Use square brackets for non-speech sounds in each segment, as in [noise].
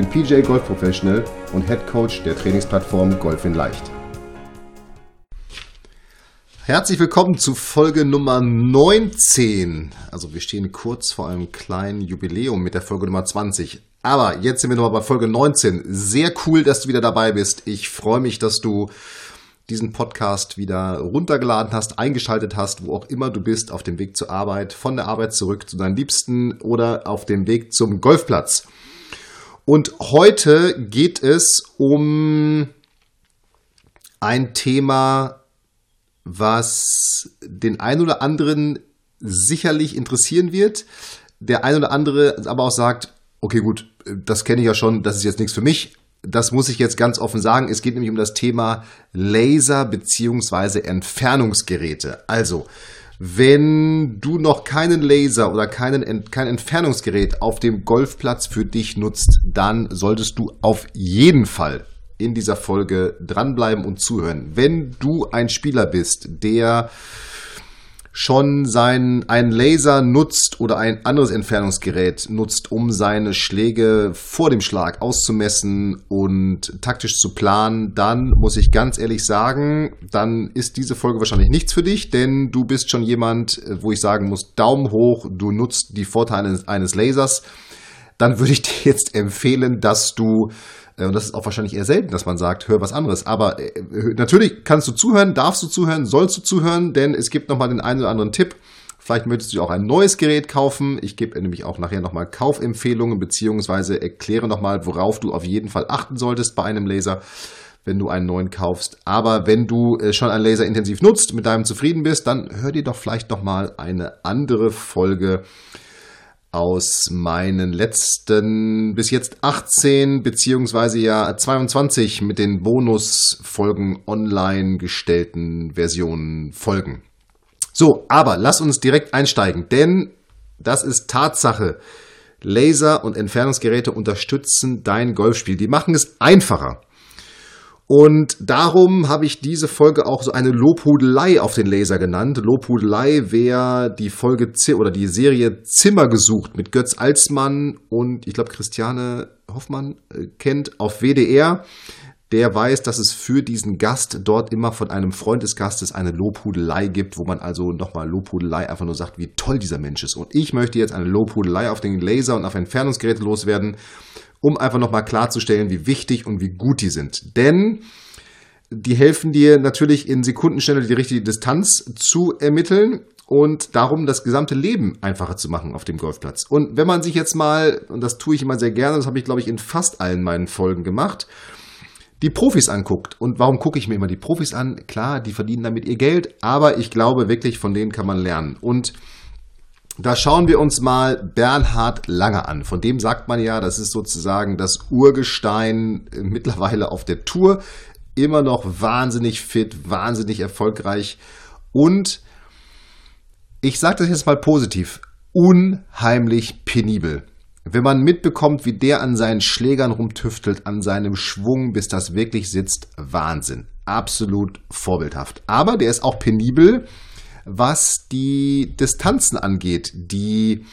bin PJ Golf Professional und Head Coach der Trainingsplattform Golf in Leicht. Herzlich willkommen zu Folge Nummer 19. Also wir stehen kurz vor einem kleinen Jubiläum mit der Folge Nummer 20. Aber jetzt sind wir nochmal bei Folge 19. Sehr cool, dass du wieder dabei bist. Ich freue mich, dass du diesen Podcast wieder runtergeladen hast, eingeschaltet hast, wo auch immer du bist, auf dem Weg zur Arbeit, von der Arbeit zurück zu deinen Liebsten oder auf dem Weg zum Golfplatz. Und heute geht es um ein Thema, was den ein oder anderen sicherlich interessieren wird. Der ein oder andere aber auch sagt, okay, gut, das kenne ich ja schon, das ist jetzt nichts für mich. Das muss ich jetzt ganz offen sagen. Es geht nämlich um das Thema Laser beziehungsweise Entfernungsgeräte. Also, wenn du noch keinen Laser oder keinen, kein Entfernungsgerät auf dem Golfplatz für dich nutzt, dann solltest du auf jeden Fall in dieser Folge dranbleiben und zuhören. Wenn du ein Spieler bist, der schon sein, einen Laser nutzt oder ein anderes Entfernungsgerät nutzt, um seine Schläge vor dem Schlag auszumessen und taktisch zu planen, dann muss ich ganz ehrlich sagen, dann ist diese Folge wahrscheinlich nichts für dich, denn du bist schon jemand, wo ich sagen muss, Daumen hoch, du nutzt die Vorteile eines Lasers. Dann würde ich [laughs] dir jetzt empfehlen, dass du äh, und das ist auch wahrscheinlich eher selten, dass man sagt, hör was anderes. Aber äh, natürlich kannst du zuhören, darfst du zuhören, sollst du zuhören, denn es gibt nochmal den einen oder anderen Tipp. Vielleicht möchtest du auch ein neues Gerät kaufen. Ich gebe nämlich auch nachher nochmal Kaufempfehlungen beziehungsweise erkläre nochmal, worauf du auf jeden Fall achten solltest bei einem Laser, wenn du einen neuen kaufst. Aber wenn du äh, schon einen Laser intensiv nutzt, mit deinem zufrieden bist, dann hör dir doch vielleicht nochmal eine andere Folge aus meinen letzten bis jetzt 18 beziehungsweise ja 22 mit den Bonusfolgen online gestellten Versionen folgen. So, aber lass uns direkt einsteigen, denn das ist Tatsache. Laser- und Entfernungsgeräte unterstützen dein Golfspiel. Die machen es einfacher. Und darum habe ich diese Folge auch so eine Lobhudelei auf den Laser genannt. Lobhudelei, wer die Folge Z oder die Serie Zimmer gesucht mit Götz Alsmann und ich glaube Christiane Hoffmann äh, kennt auf WDR, der weiß, dass es für diesen Gast dort immer von einem Freund des Gastes eine Lobhudelei gibt, wo man also nochmal Lobhudelei einfach nur sagt, wie toll dieser Mensch ist. Und ich möchte jetzt eine Lobhudelei auf den Laser und auf Entfernungsgeräte loswerden um einfach nochmal klarzustellen, wie wichtig und wie gut die sind. Denn die helfen dir natürlich in Sekundenschnelle die richtige Distanz zu ermitteln und darum das gesamte Leben einfacher zu machen auf dem Golfplatz. Und wenn man sich jetzt mal, und das tue ich immer sehr gerne, das habe ich glaube ich in fast allen meinen Folgen gemacht, die Profis anguckt. Und warum gucke ich mir immer die Profis an? Klar, die verdienen damit ihr Geld, aber ich glaube wirklich, von denen kann man lernen. Und da schauen wir uns mal Bernhard Langer an. Von dem sagt man ja, das ist sozusagen das Urgestein äh, mittlerweile auf der Tour. Immer noch wahnsinnig fit, wahnsinnig erfolgreich und ich sage das jetzt mal positiv, unheimlich penibel. Wenn man mitbekommt, wie der an seinen Schlägern rumtüftelt, an seinem Schwung, bis das wirklich sitzt, Wahnsinn. Absolut vorbildhaft. Aber der ist auch penibel was die Distanzen angeht, die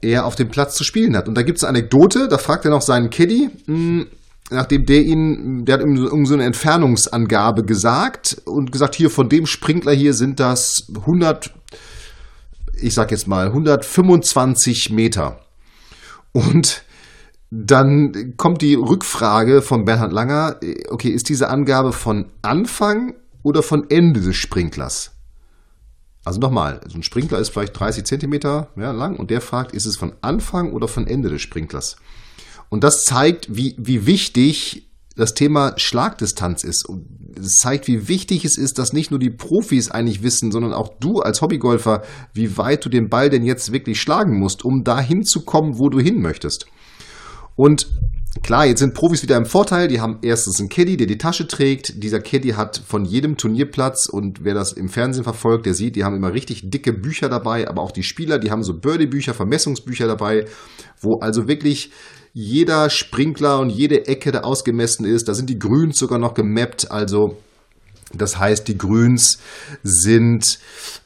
er auf dem Platz zu spielen hat. Und da gibt es eine Anekdote, da fragt er noch seinen Caddy, hm, nachdem der ihn, der hat ihm so eine Entfernungsangabe gesagt und gesagt, hier von dem Sprinkler hier sind das 100, ich sag jetzt mal 125 Meter. Und dann kommt die Rückfrage von Bernhard Langer, okay, ist diese Angabe von Anfang oder von Ende des Sprinklers? Also nochmal, so ein Sprinkler ist vielleicht 30 Zentimeter ja, lang und der fragt, ist es von Anfang oder von Ende des Sprinklers? Und das zeigt, wie, wie wichtig das Thema Schlagdistanz ist. Und es zeigt, wie wichtig es ist, dass nicht nur die Profis eigentlich wissen, sondern auch du als Hobbygolfer, wie weit du den Ball denn jetzt wirklich schlagen musst, um dahin zu kommen, wo du hin möchtest. Und Klar, jetzt sind Profis wieder im Vorteil. Die haben erstens einen Caddy, der die Tasche trägt. Dieser Caddy hat von jedem Turnierplatz und wer das im Fernsehen verfolgt, der sieht, die haben immer richtig dicke Bücher dabei, aber auch die Spieler, die haben so Birdie-Bücher, Vermessungsbücher dabei, wo also wirklich jeder Sprinkler und jede Ecke da ausgemessen ist. Da sind die Grüns sogar noch gemappt. Also das heißt, die Grüns sind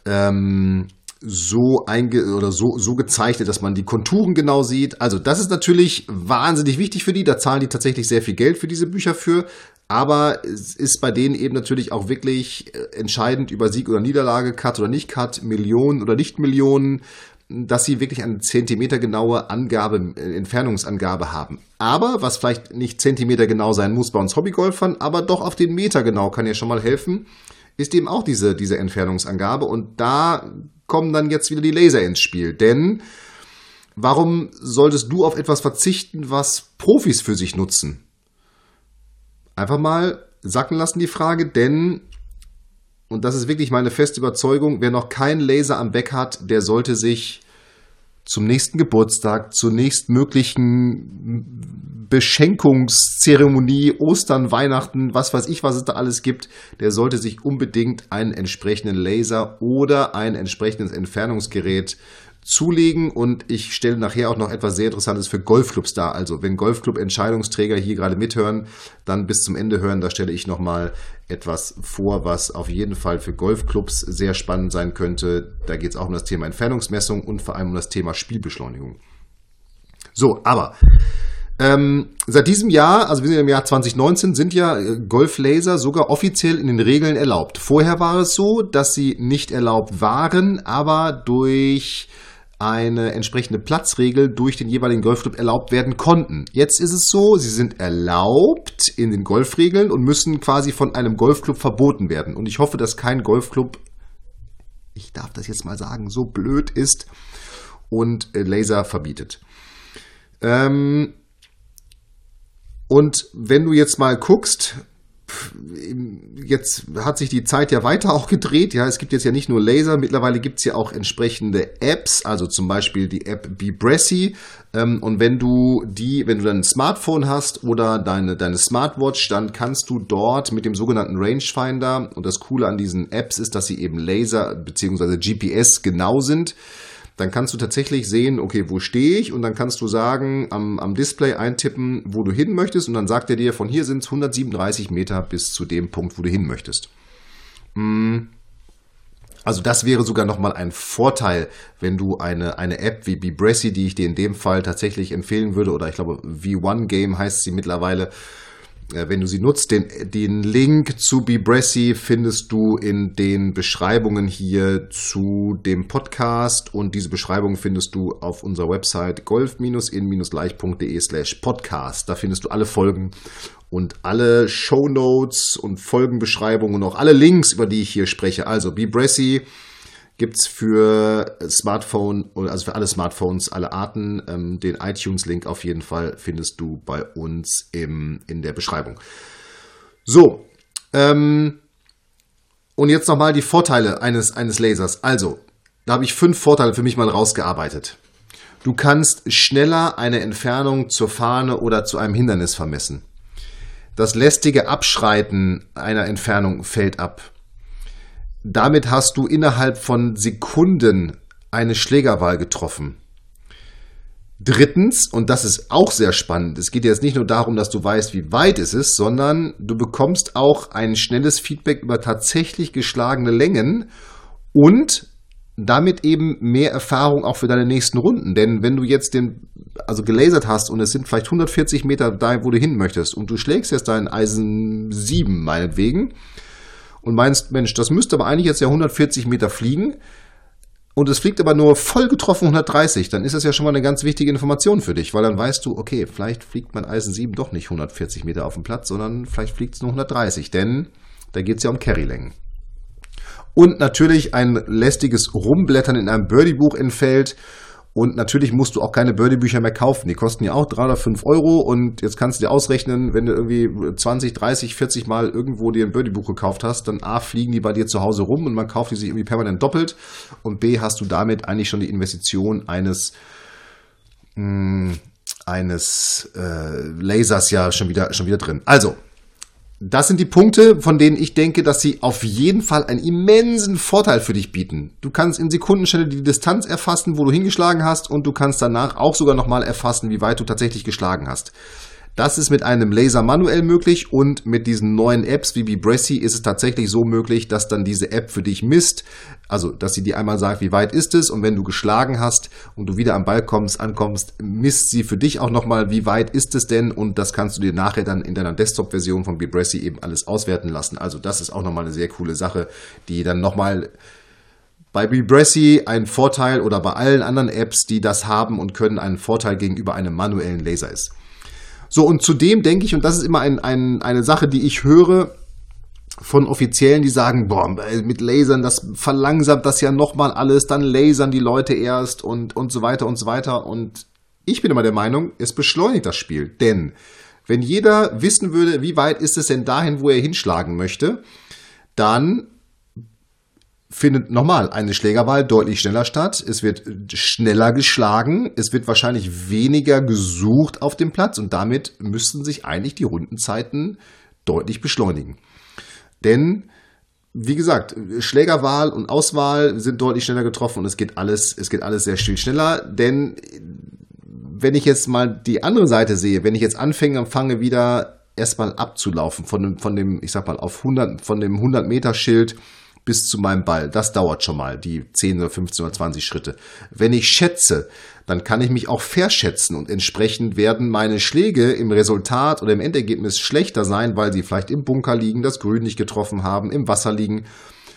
ähm, so einge oder so, so gezeichnet, dass man die Konturen genau sieht. Also das ist natürlich wahnsinnig wichtig für die. Da zahlen die tatsächlich sehr viel Geld für diese Bücher für. Aber es ist bei denen eben natürlich auch wirklich äh, entscheidend über Sieg oder Niederlage, Cut oder nicht Cut, Millionen oder nicht Millionen, dass sie wirklich eine Zentimeter genaue Angabe, äh, Entfernungsangabe haben. Aber, was vielleicht nicht Zentimeter genau sein muss bei uns Hobbygolfern, aber doch auf den Meter genau kann ja schon mal helfen, ist eben auch diese, diese Entfernungsangabe. Und da kommen dann jetzt wieder die Laser ins Spiel. Denn warum solltest du auf etwas verzichten, was Profis für sich nutzen? Einfach mal sacken lassen die Frage, denn, und das ist wirklich meine feste Überzeugung, wer noch keinen Laser am Beck hat, der sollte sich zum nächsten Geburtstag, zur nächstmöglichen Beschenkungszeremonie, Ostern, Weihnachten, was weiß ich, was es da alles gibt, der sollte sich unbedingt einen entsprechenden Laser oder ein entsprechendes Entfernungsgerät zulegen und ich stelle nachher auch noch etwas sehr Interessantes für Golfclubs dar. Also wenn Golfclub-Entscheidungsträger hier gerade mithören, dann bis zum Ende hören, da stelle ich nochmal etwas vor, was auf jeden Fall für Golfclubs sehr spannend sein könnte. Da geht es auch um das Thema Entfernungsmessung und vor allem um das Thema Spielbeschleunigung. So, aber ähm, seit diesem Jahr, also wir sind im Jahr 2019, sind ja äh, Golflaser sogar offiziell in den Regeln erlaubt. Vorher war es so, dass sie nicht erlaubt waren, aber durch eine entsprechende Platzregel durch den jeweiligen Golfclub erlaubt werden konnten. Jetzt ist es so, sie sind erlaubt in den Golfregeln und müssen quasi von einem Golfclub verboten werden. Und ich hoffe, dass kein Golfclub, ich darf das jetzt mal sagen, so blöd ist und äh, Laser verbietet. Ähm und wenn du jetzt mal guckst, jetzt hat sich die Zeit ja weiter [laughs] auch gedreht. Ja, es gibt jetzt ja nicht nur Laser, mittlerweile gibt es ja auch entsprechende Apps, also zum Beispiel die App BeBressy. Ähm, und wenn du die, wenn du dein Smartphone hast oder deine, deine Smartwatch, dann kannst du dort mit dem sogenannten Rangefinder, und das Coole an diesen Apps ist, dass sie eben Laser bzw. GPS genau sind dann kannst du tatsächlich sehen, okay, wo stehe ich? Und dann kannst du sagen, am, am Display eintippen, wo du hin möchtest. Und dann sagt er dir, von hier sind es 137 Meter bis zu dem Punkt, wo du hin möchtest. Hm. Also das wäre sogar nochmal ein Vorteil, wenn du eine, eine App wie Bebressy, die ich dir in dem Fall tatsächlich empfehlen würde, oder ich glaube V1 Game heißt sie mittlerweile, wenn du sie nutzt. Den, den Link zu BeBressy findest du in den Beschreibungen hier zu dem Podcast und diese Beschreibung findest du auf unserer Website golf-in-leicht.de slash podcast. Da findest du alle Folgen und alle Show Notes und Folgenbeschreibungen und auch alle Links, über die ich hier spreche. Also BeBressy gibt es für Smartphone, also für alle Smartphones, alle Arten. Ähm, den iTunes-Link auf jeden Fall findest du bei uns im, in der Beschreibung. So, ähm, und jetzt nochmal die Vorteile eines, eines Lasers. Also, da habe ich fünf Vorteile für mich mal rausgearbeitet. Du kannst schneller eine Entfernung zur Fahne oder zu einem Hindernis vermessen. Das lästige Abschreiten einer Entfernung fällt ab. Damit hast du innerhalb von Sekunden eine Schlägerwahl getroffen. Drittens, und das ist auch sehr spannend, es geht jetzt nicht nur darum, dass du weißt, wie weit es ist, sondern du bekommst auch ein schnelles Feedback über tatsächlich geschlagene Längen und damit eben mehr Erfahrung auch für deine nächsten Runden. Denn wenn du jetzt den, also gelasert hast und es sind vielleicht 140 Meter da, wo du hin möchtest und du schlägst jetzt dein Eisen 7 meinetwegen, und meinst, Mensch, das müsste aber eigentlich jetzt ja 140 Meter fliegen und es fliegt aber nur voll getroffen 130, dann ist das ja schon mal eine ganz wichtige Information für dich, weil dann weißt du, okay, vielleicht fliegt mein Eisen 7 doch nicht 140 Meter auf dem Platz, sondern vielleicht fliegt es nur 130, denn da geht es ja um Carrylängen. Und natürlich ein lästiges Rumblättern in einem Birdie-Buch entfällt und natürlich musst du auch keine Birdie-Bücher mehr kaufen. Die kosten ja auch drei oder fünf Euro. Und jetzt kannst du dir ausrechnen, wenn du irgendwie 20, 30, 40 Mal irgendwo dir ein Birdie-Buch gekauft hast, dann A, fliegen die bei dir zu Hause rum und man kauft die sich irgendwie permanent doppelt. Und B, hast du damit eigentlich schon die Investition eines, mh, hm, eines äh, Lasers ja schon wieder, schon wieder drin. Also, das sind die Punkte, von denen ich denke, dass sie auf jeden Fall einen immensen Vorteil für dich bieten. Du kannst in Sekundenstelle die Distanz erfassen, wo du hingeschlagen hast und du kannst danach auch sogar nochmal erfassen, wie weit du tatsächlich geschlagen hast. Das ist mit einem Laser manuell möglich und mit diesen neuen Apps wie Bibressi ist es tatsächlich so möglich, dass dann diese App für dich misst, also dass sie dir einmal sagt, wie weit ist es und wenn du geschlagen hast und du wieder am Ball kommst, ankommst, misst sie für dich auch nochmal, wie weit ist es denn und das kannst du dir nachher dann in deiner Desktop-Version von Bibressi eben alles auswerten lassen. Also das ist auch nochmal eine sehr coole Sache, die dann nochmal bei Bibressi ein Vorteil oder bei allen anderen Apps, die das haben und können, einen Vorteil gegenüber einem manuellen Laser ist. So, und zudem denke ich, und das ist immer ein, ein, eine Sache, die ich höre von Offiziellen, die sagen, boah, mit Lasern, das verlangsamt das ja nochmal alles, dann lasern die Leute erst und, und so weiter und so weiter. Und ich bin immer der Meinung, es beschleunigt das Spiel. Denn wenn jeder wissen würde, wie weit ist es denn dahin, wo er hinschlagen möchte, dann findet nochmal eine Schlägerwahl deutlich schneller statt. Es wird schneller geschlagen. Es wird wahrscheinlich weniger gesucht auf dem Platz und damit müssten sich eigentlich die Rundenzeiten deutlich beschleunigen. Denn wie gesagt, Schlägerwahl und Auswahl sind deutlich schneller getroffen und es geht alles, es geht alles sehr viel schneller, denn wenn ich jetzt mal die andere Seite sehe, wenn ich jetzt anfange, fange wieder erstmal abzulaufen von dem, von dem, ich sag mal, auf 100, von dem 100 Meter Schild bis zu meinem Ball. Das dauert schon mal, die 10 oder 15 oder 20 Schritte. Wenn ich schätze, dann kann ich mich auch verschätzen und entsprechend werden meine Schläge im Resultat oder im Endergebnis schlechter sein, weil sie vielleicht im Bunker liegen, das Grün nicht getroffen haben, im Wasser liegen.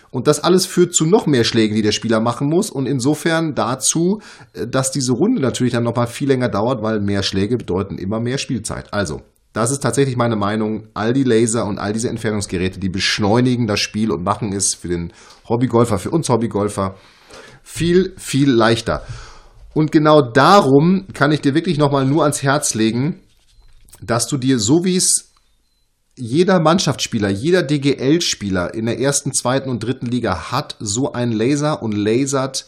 Und das alles führt zu noch mehr Schlägen, die der Spieler machen muss und insofern dazu, äh, dass diese Runde natürlich dann nochmal viel länger dauert, weil mehr Schläge bedeuten immer mehr Spielzeit. Also, das ist tatsächlich meine Meinung. All die Laser und all diese Entfernungsgeräte, die beschleunigen das Spiel und machen es für den Hobbygolfer, für uns Hobbygolfer viel, viel leichter. Und genau darum kann ich dir wirklich nochmal nur ans Herz legen, dass du dir, so wie es jeder Mannschaftsspieler, jeder DGL-Spieler in der ersten, zweiten und dritten Liga hat, so einen Laser und lasert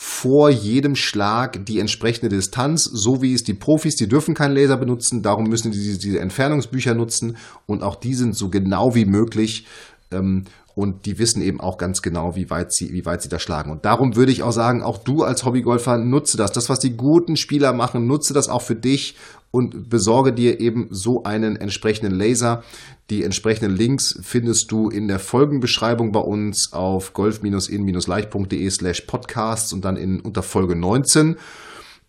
vor jedem Schlag die entsprechende Distanz, so wie es die Profis, die dürfen keinen Laser benutzen, darum müssen die diese, Entfernungsbücher nutzen. Und auch die sind so genau wie möglich ähm, und die wissen eben auch ganz genau, wie weit sie, wie weit sie da schlagen. Und darum würde ich auch sagen, auch du als Hobbygolfer nutze das. Das, was die guten Spieler machen, nutze das auch für dich und besorge dir eben so einen entsprechenden Laser. Die entsprechenden Links findest du in der Folgenbeschreibung bei uns auf golf-in-leicht.de slash podcasts und dann in unter Folge 19.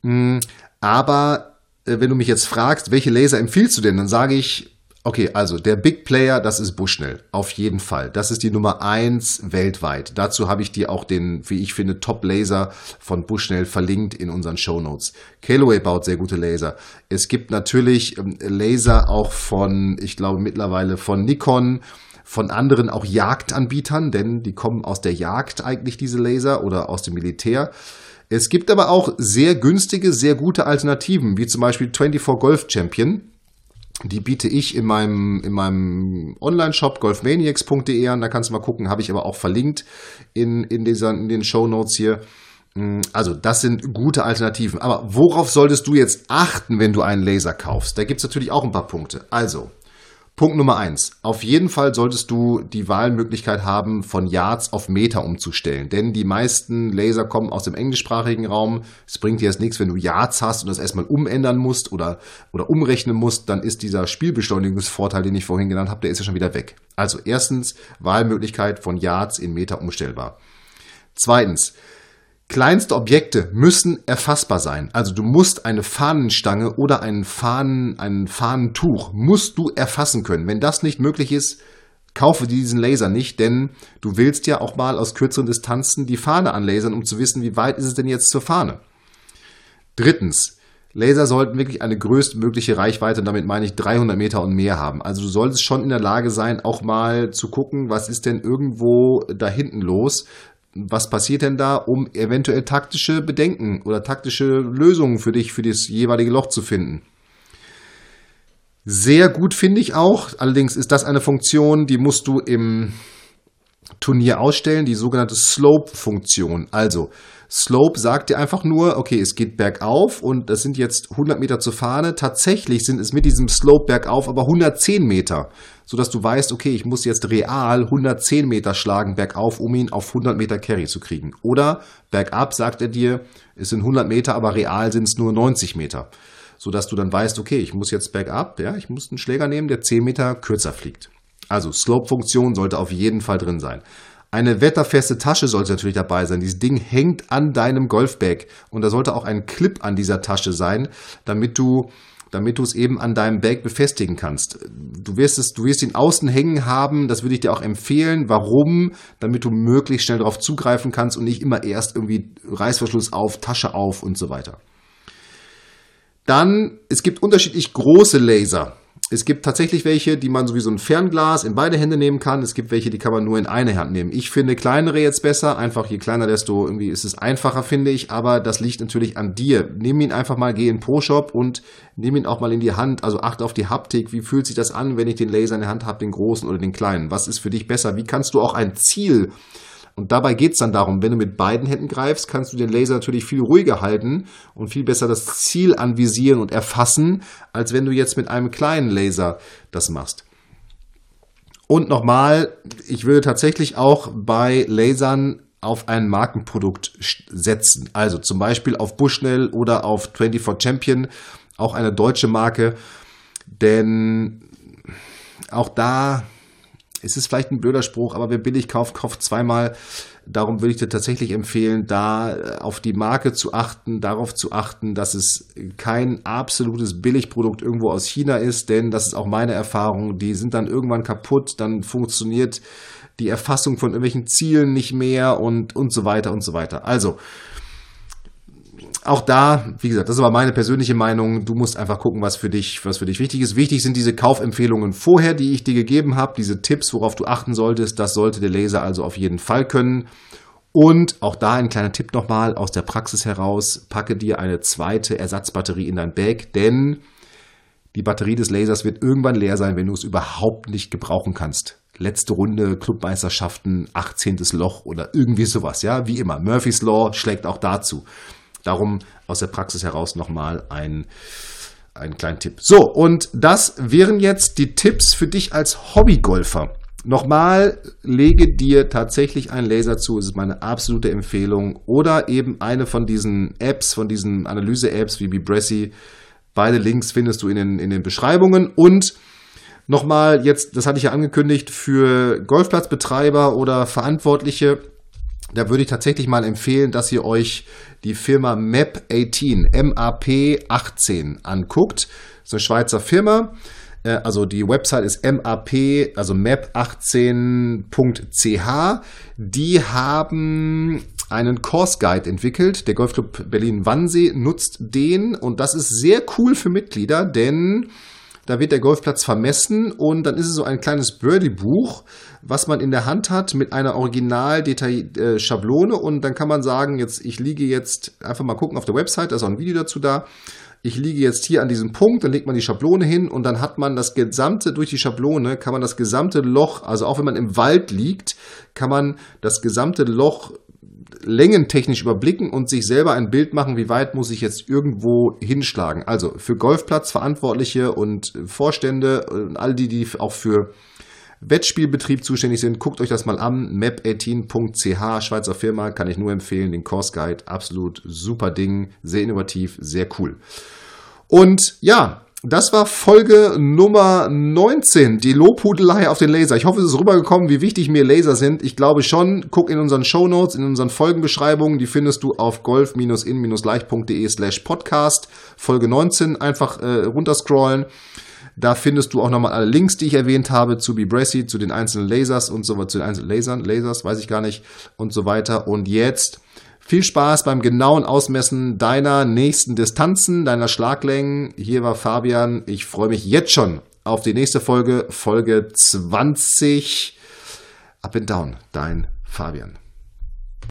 Hm, aber äh, wenn du mich jetzt fragst, welche Laser empfiehlst du denn, dann sage ich, Okay, also der Big Player, das ist Bushnell. Auf jeden Fall. Das ist die Nummer eins weltweit. Dazu habe ich dir auch den, wie ich finde, Top Laser von Bushnell verlinkt in unseren Show Notes. Callaway baut sehr gute Laser. Es gibt natürlich ähm, Laser auch von, ich glaube mittlerweile von Nikon, von anderen auch Jagdanbietern, denn die kommen aus der Jagd eigentlich, diese Laser, oder aus dem Militär. Es gibt aber auch sehr günstige, sehr gute Alternativen, wie zum Beispiel 24 Golf Champion die biete ich in meinem, in meinem Online-Shop golfmaniacs.de an. Da kannst du mal gucken, habe ich aber auch verlinkt in, in, dieser, in den Show Notes hier. Mm, also, das sind gute Alternativen. Aber worauf solltest du jetzt achten, wenn du einen Laser kaufst? Da gibt es natürlich auch ein paar Punkte. Also, Punkt Nummer eins. Auf jeden Fall solltest du die Wahlmöglichkeit haben, von Yards auf Meter umzustellen. Denn die meisten Laser kommen aus dem englischsprachigen Raum. Es bringt dir jetzt nichts, wenn du Yards hast und das erstmal umändern musst oder, oder umrechnen musst, dann ist dieser Spielbeschleunigungsvorteil, den ich vorhin genannt habe, der ist ja schon wieder weg. Also erstens, Wahlmöglichkeit von Yards in Meter umstellbar. Zweitens, Kleinste Objekte müssen erfassbar sein. Also du musst eine Fahnenstange oder einen Fahnen, ein Fahnentuch musst du erfassen können. Wenn das nicht möglich ist, kaufe diesen Laser nicht, denn du willst ja auch mal aus kürzeren Distanzen die Fahne anlasern, um zu wissen, wie weit ist es denn jetzt zur Fahne. Drittens, Laser sollten wirklich eine größtmögliche Reichweite, damit meine ich 300 Meter und mehr haben. Also du solltest schon in der Lage sein, auch mal zu gucken, was ist denn irgendwo da hinten los, was passiert denn da, um eventuell taktische Bedenken oder taktische Lösungen für dich, für das jeweilige Loch zu finden? Sehr gut finde ich auch. Allerdings ist das eine Funktion, die musst du im Turnier ausstellen, die sogenannte Slope-Funktion. Also, Slope sagt dir einfach nur, okay, es geht bergauf und das sind jetzt 100 Meter zur Fahne. Tatsächlich sind es mit diesem Slope bergauf aber 110 Meter, sodass du weißt, okay, ich muss jetzt real 110 Meter schlagen bergauf, um ihn auf 100 Meter Carry zu kriegen. Oder bergab sagt er dir, es sind 100 Meter, aber real sind es nur 90 Meter. Sodass du dann weißt, okay, ich muss jetzt bergab, ja, ich muss einen Schläger nehmen, der 10 Meter kürzer fliegt. Also Slope-Funktion sollte auf jeden Fall drin sein. Eine wetterfeste Tasche sollte natürlich dabei sein. Dieses Ding hängt an deinem Golfbag und da sollte auch ein Clip an dieser Tasche sein, damit du damit du es eben an deinem Bag befestigen kannst. Du wirst es, du wirst ihn außen hängen haben, das würde ich dir auch empfehlen. Warum? Damit du möglichst schnell darauf zugreifen kannst und nicht immer erst irgendwie Reißverschluss auf, Tasche auf und so weiter. Dann, es gibt unterschiedlich große Laser. Es gibt tatsächlich welche, die man so wie so ein Fernglas in beide Hände nehmen kann. Es gibt welche, die kann man nur in eine Hand nehmen. Ich finde kleinere jetzt besser. Einfach je kleiner, desto irgendwie ist es einfacher, finde ich. Aber das liegt natürlich an dir. Nimm ihn einfach mal, geh in Pro-Shop und nimm ihn auch mal in die Hand. Also achte auf die Haptik. Wie fühlt sich das an, wenn ich den Laser in der Hand habe, den großen oder den kleinen? Was ist für dich besser? Wie kannst du auch ein Ziel und dabei geht es dann darum, wenn du mit beiden Händen greifst, kannst du den Laser natürlich viel ruhiger halten und viel besser das Ziel anvisieren und erfassen, als wenn du jetzt mit einem kleinen Laser das machst. Und nochmal, ich würde tatsächlich auch bei Lasern auf ein Markenprodukt setzen. Also zum Beispiel auf Bushnell oder auf 24 Champion, auch eine deutsche Marke. Denn auch da es ist vielleicht ein blöder Spruch, aber wer billig kauft, kauft zweimal. Darum würde ich dir tatsächlich empfehlen, da äh, auf die Marke zu achten, darauf zu achten, dass es kein absolutes Billigprodukt irgendwo aus China ist, denn das ist auch meine Erfahrung. Die sind dann irgendwann kaputt, dann funktioniert die Erfassung von irgendwelchen Zielen nicht mehr und, und so weiter und so weiter. Also, auch da, wie gesagt, das ist aber meine persönliche Meinung. Du musst einfach gucken, was für dich, was für dich wichtig ist. Wichtig sind diese Kaufempfehlungen vorher, die ich dir gegeben habe, diese Tipps, worauf du achten solltest. Das sollte der Laser also auf jeden Fall können. Und auch da ein kleiner Tipp nochmal aus der Praxis heraus. Packe dir eine zweite Ersatzbatterie in dein Bag, denn die Batterie des Lasers wird irgendwann leer sein, wenn du es überhaupt nicht gebrauchen kannst. Letzte Runde, Clubmeisterschaften, 18. Loch oder irgendwie sowas, ja, wie immer. Murphy's Law schlägt auch dazu. Darum aus der Praxis heraus nochmal ein, einen kleinen Tipp. So, und das wären jetzt die Tipps für dich als Hobbygolfer. Nochmal, lege dir tatsächlich einen Laser zu, es ist meine absolute Empfehlung. Oder eben eine von diesen Apps, von diesen Analyse-Apps wie Bibressy. Beide Links findest du in den, in den Beschreibungen. Und nochmal jetzt, das hatte ich ja angekündigt, für Golfplatzbetreiber oder Verantwortliche, da würde ich tatsächlich mal empfehlen, dass ihr euch die Firma MAP18, MAP18 anguckt. Das ist eine Schweizer Firma. Äh, also die Website ist MAP, also map18.ch. Die haben einen Course Guide entwickelt. Der Golfclub Berlin Wannsee nutzt den und das ist sehr cool für Mitglieder, denn da wird der Golfplatz vermessen und dann ist es so ein kleines Birdie-Buch, was man in der Hand hat mit einer Original-Schablone äh, und dann kann man sagen, jetzt, ich liege jetzt, einfach mal gucken auf der Website, da ist auch ein Video dazu da. Ich liege jetzt hier an diesem Punkt, dann legt man die Schablone hin und dann hat man das gesamte, durch die Schablone kann man das gesamte Loch, also auch wenn man im Wald liegt, kann man das gesamte Loch längentechnisch überblicken und sich selber ein Bild machen, wie weit muss ich jetzt irgendwo hinschlagen. Also für Golfplatzverantwortliche und Vorstände und all die, die auch für Wettspielbetrieb zuständig sind, guckt euch das mal an. map18.ch, Schweizer Firma, kann ich nur empfehlen. Den Course Guide, absolut super Ding, sehr innovativ, sehr cool. Und ja, das war Folge Nummer 19, die Lobhudelei auf den Laser. Ich hoffe, es ist rübergekommen, wie wichtig mir Laser sind. Ich glaube schon. Guck in unseren Show Notes, in unseren Folgenbeschreibungen. Die findest du auf golf-in-leicht.de slash podcast. Folge 19 einfach äh, runterscrollen. Da findest du auch nochmal alle Links, die ich erwähnt habe, zu Bibressy, zu den einzelnen Lasers und so weiter, zu den einzelnen Lasern, Lasers, weiß ich gar nicht, und so weiter. Und jetzt viel Spaß beim genauen Ausmessen deiner nächsten Distanzen, deiner Schlaglängen. Hier war Fabian. Ich freue mich jetzt schon auf die nächste Folge, Folge 20. Up and Down, dein Fabian.